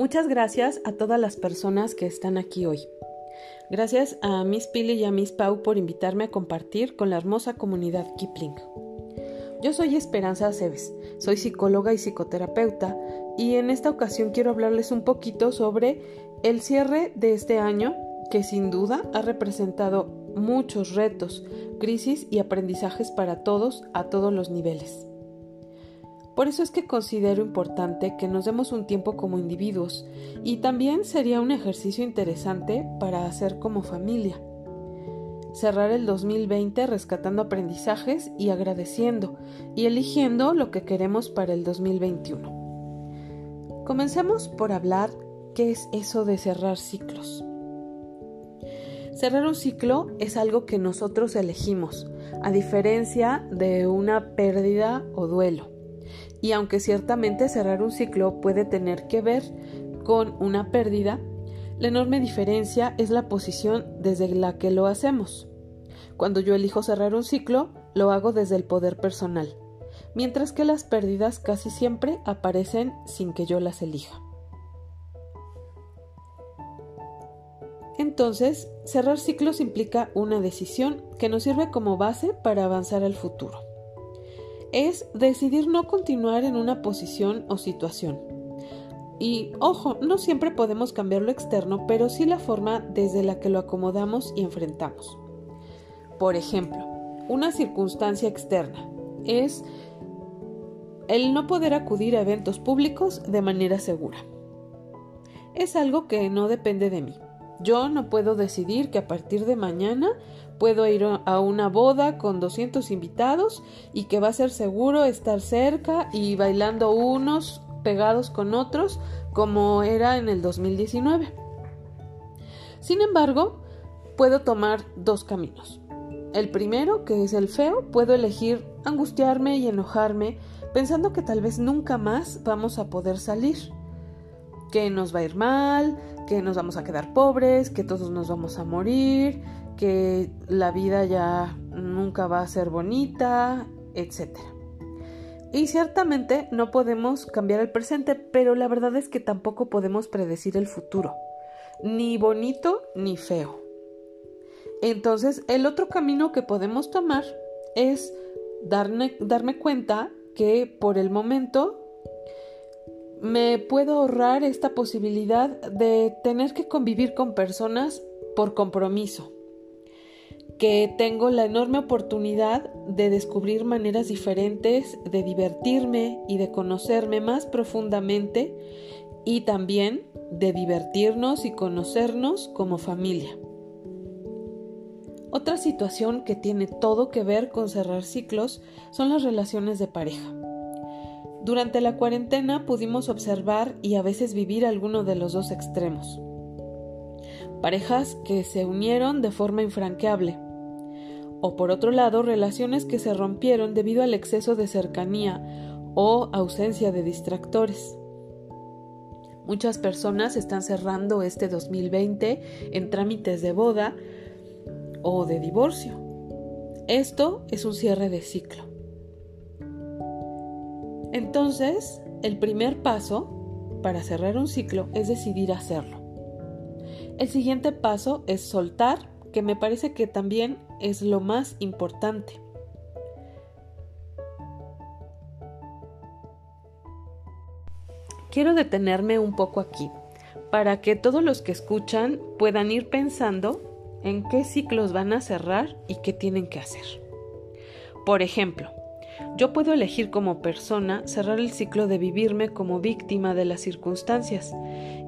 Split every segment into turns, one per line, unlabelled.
Muchas gracias a todas las personas que están aquí hoy. Gracias a Miss Pili y a Miss Pau por invitarme a compartir con la hermosa comunidad Kipling. Yo soy Esperanza Aceves, soy psicóloga y psicoterapeuta y en esta ocasión quiero hablarles un poquito sobre el cierre de este año que sin duda ha representado muchos retos, crisis y aprendizajes para todos a todos los niveles. Por eso es que considero importante que nos demos un tiempo como individuos y también sería un ejercicio interesante para hacer como familia. Cerrar el 2020 rescatando aprendizajes y agradeciendo y eligiendo lo que queremos para el 2021. Comencemos por hablar qué es eso de cerrar ciclos. Cerrar un ciclo es algo que nosotros elegimos, a diferencia de una pérdida o duelo. Y aunque ciertamente cerrar un ciclo puede tener que ver con una pérdida, la enorme diferencia es la posición desde la que lo hacemos. Cuando yo elijo cerrar un ciclo, lo hago desde el poder personal, mientras que las pérdidas casi siempre aparecen sin que yo las elija. Entonces, cerrar ciclos implica una decisión que nos sirve como base para avanzar al futuro es decidir no continuar en una posición o situación. Y ojo, no siempre podemos cambiar lo externo, pero sí la forma desde la que lo acomodamos y enfrentamos. Por ejemplo, una circunstancia externa es el no poder acudir a eventos públicos de manera segura. Es algo que no depende de mí. Yo no puedo decidir que a partir de mañana puedo ir a una boda con 200 invitados y que va a ser seguro estar cerca y bailando unos pegados con otros como era en el 2019. Sin embargo, puedo tomar dos caminos. El primero, que es el feo, puedo elegir angustiarme y enojarme pensando que tal vez nunca más vamos a poder salir, que nos va a ir mal, que nos vamos a quedar pobres, que todos nos vamos a morir, que la vida ya nunca va a ser bonita, etc. Y ciertamente no podemos cambiar el presente, pero la verdad es que tampoco podemos predecir el futuro, ni bonito ni feo. Entonces, el otro camino que podemos tomar es darme, darme cuenta que por el momento me puedo ahorrar esta posibilidad de tener que convivir con personas por compromiso que tengo la enorme oportunidad de descubrir maneras diferentes de divertirme y de conocerme más profundamente y también de divertirnos y conocernos como familia. Otra situación que tiene todo que ver con cerrar ciclos son las relaciones de pareja. Durante la cuarentena pudimos observar y a veces vivir alguno de los dos extremos. Parejas que se unieron de forma infranqueable, o por otro lado relaciones que se rompieron debido al exceso de cercanía o ausencia de distractores. Muchas personas están cerrando este 2020 en trámites de boda o de divorcio. Esto es un cierre de ciclo. Entonces, el primer paso para cerrar un ciclo es decidir hacerlo. El siguiente paso es soltar que me parece que también es lo más importante. Quiero detenerme un poco aquí para que todos los que escuchan puedan ir pensando en qué ciclos van a cerrar y qué tienen que hacer. Por ejemplo, yo puedo elegir como persona cerrar el ciclo de vivirme como víctima de las circunstancias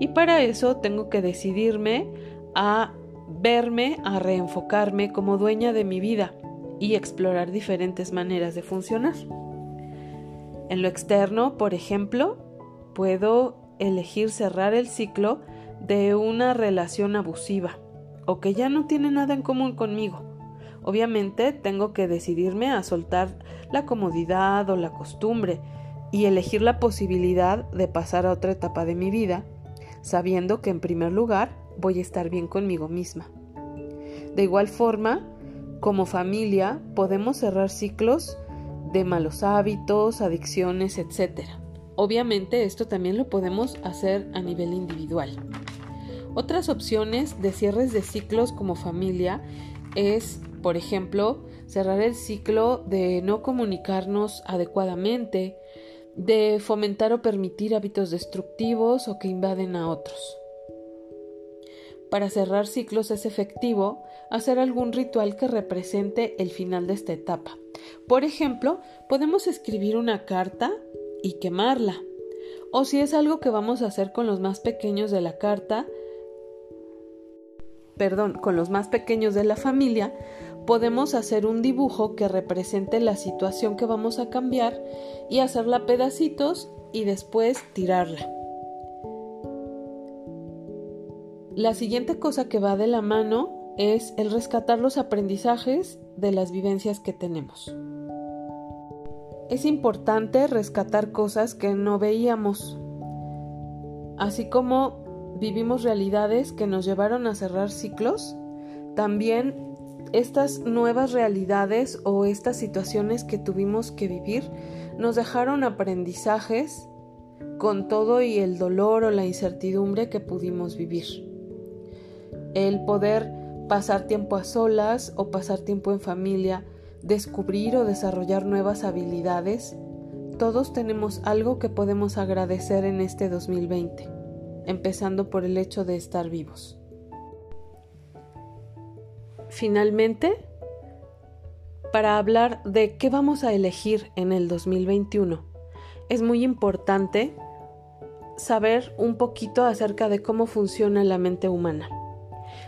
y para eso tengo que decidirme a verme a reenfocarme como dueña de mi vida y explorar diferentes maneras de funcionar. En lo externo, por ejemplo, puedo elegir cerrar el ciclo de una relación abusiva o que ya no tiene nada en común conmigo. Obviamente tengo que decidirme a soltar la comodidad o la costumbre y elegir la posibilidad de pasar a otra etapa de mi vida, sabiendo que en primer lugar voy a estar bien conmigo misma. De igual forma, como familia podemos cerrar ciclos de malos hábitos, adicciones, etc. Obviamente esto también lo podemos hacer a nivel individual. Otras opciones de cierres de ciclos como familia es, por ejemplo, cerrar el ciclo de no comunicarnos adecuadamente, de fomentar o permitir hábitos destructivos o que invaden a otros. Para cerrar ciclos es efectivo hacer algún ritual que represente el final de esta etapa. Por ejemplo, podemos escribir una carta y quemarla. O si es algo que vamos a hacer con los más pequeños de la carta, perdón, con los más pequeños de la familia, podemos hacer un dibujo que represente la situación que vamos a cambiar y hacerla pedacitos y después tirarla. La siguiente cosa que va de la mano es el rescatar los aprendizajes de las vivencias que tenemos. Es importante rescatar cosas que no veíamos, así como vivimos realidades que nos llevaron a cerrar ciclos, también estas nuevas realidades o estas situaciones que tuvimos que vivir nos dejaron aprendizajes con todo y el dolor o la incertidumbre que pudimos vivir el poder pasar tiempo a solas o pasar tiempo en familia, descubrir o desarrollar nuevas habilidades, todos tenemos algo que podemos agradecer en este 2020, empezando por el hecho de estar vivos. Finalmente, para hablar de qué vamos a elegir en el 2021, es muy importante saber un poquito acerca de cómo funciona la mente humana.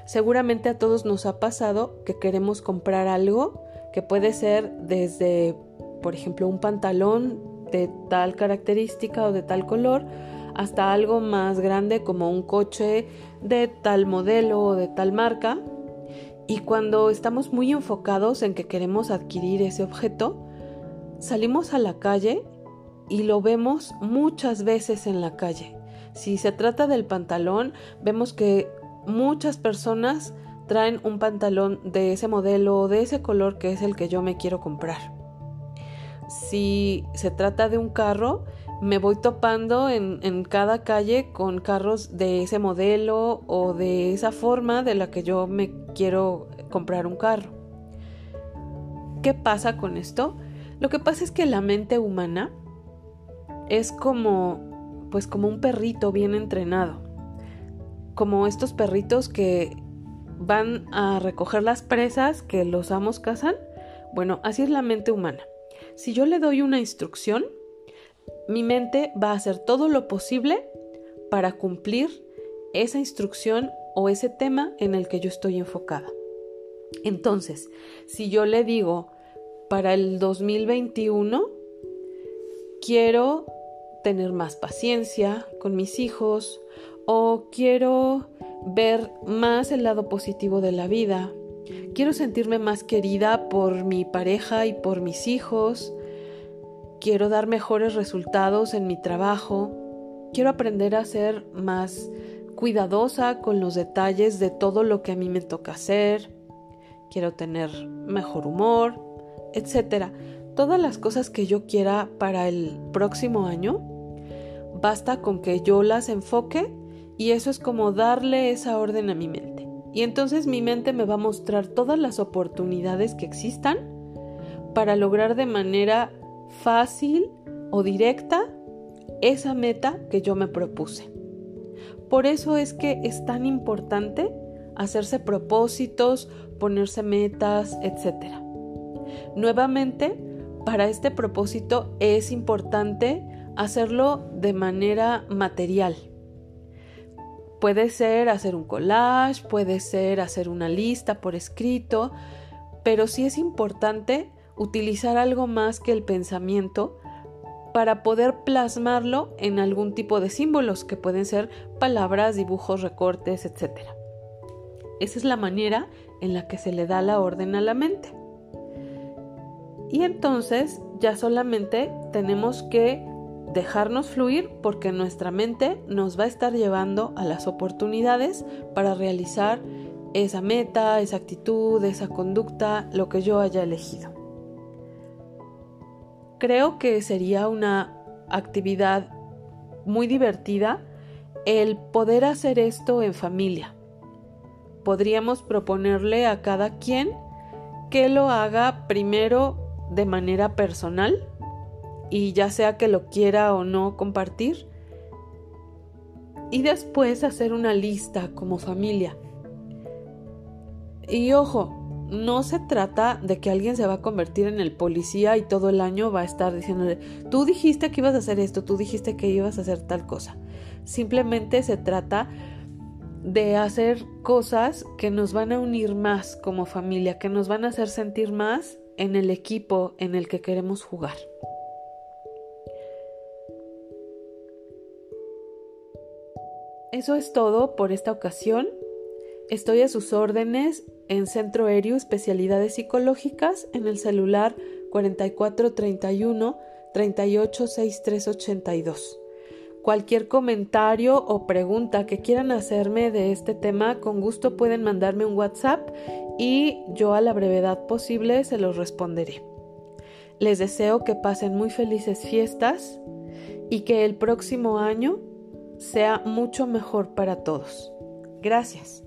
Seguramente a todos nos ha pasado que queremos comprar algo que puede ser desde, por ejemplo, un pantalón de tal característica o de tal color, hasta algo más grande como un coche de tal modelo o de tal marca. Y cuando estamos muy enfocados en que queremos adquirir ese objeto, salimos a la calle y lo vemos muchas veces en la calle. Si se trata del pantalón, vemos que muchas personas traen un pantalón de ese modelo o de ese color que es el que yo me quiero comprar. Si se trata de un carro, me voy topando en, en, cada calle con carros de ese modelo o de esa forma de la que yo me quiero comprar un carro. ¿Qué pasa con esto? Lo que pasa es que la mente humana es como pues como un perrito bien entrenado como estos perritos que van a recoger las presas que los amos cazan. Bueno, así es la mente humana. Si yo le doy una instrucción, mi mente va a hacer todo lo posible para cumplir esa instrucción o ese tema en el que yo estoy enfocada. Entonces, si yo le digo, para el 2021, quiero tener más paciencia con mis hijos o quiero ver más el lado positivo de la vida. Quiero sentirme más querida por mi pareja y por mis hijos. Quiero dar mejores resultados en mi trabajo. Quiero aprender a ser más cuidadosa con los detalles de todo lo que a mí me toca hacer. Quiero tener mejor humor, etc. Todas las cosas que yo quiera para el próximo año, basta con que yo las enfoque y eso es como darle esa orden a mi mente. Y entonces mi mente me va a mostrar todas las oportunidades que existan para lograr de manera fácil o directa esa meta que yo me propuse. Por eso es que es tan importante hacerse propósitos, ponerse metas, etc. Nuevamente, para este propósito es importante hacerlo de manera material, Puede ser hacer un collage, puede ser hacer una lista por escrito, pero sí es importante utilizar algo más que el pensamiento para poder plasmarlo en algún tipo de símbolos que pueden ser palabras, dibujos, recortes, etc. Esa es la manera en la que se le da la orden a la mente. Y entonces ya solamente tenemos que dejarnos fluir porque nuestra mente nos va a estar llevando a las oportunidades para realizar esa meta, esa actitud, esa conducta, lo que yo haya elegido. Creo que sería una actividad muy divertida el poder hacer esto en familia. Podríamos proponerle a cada quien que lo haga primero de manera personal y ya sea que lo quiera o no compartir y después hacer una lista como familia. Y ojo, no se trata de que alguien se va a convertir en el policía y todo el año va a estar diciéndole, tú dijiste que ibas a hacer esto, tú dijiste que ibas a hacer tal cosa. Simplemente se trata de hacer cosas que nos van a unir más como familia, que nos van a hacer sentir más en el equipo en el que queremos jugar. Eso es todo por esta ocasión. Estoy a sus órdenes en Centro Aéreo Especialidades Psicológicas en el celular 4431 386382. Cualquier comentario o pregunta que quieran hacerme de este tema, con gusto pueden mandarme un WhatsApp y yo a la brevedad posible se los responderé. Les deseo que pasen muy felices fiestas y que el próximo año sea mucho mejor para todos. Gracias.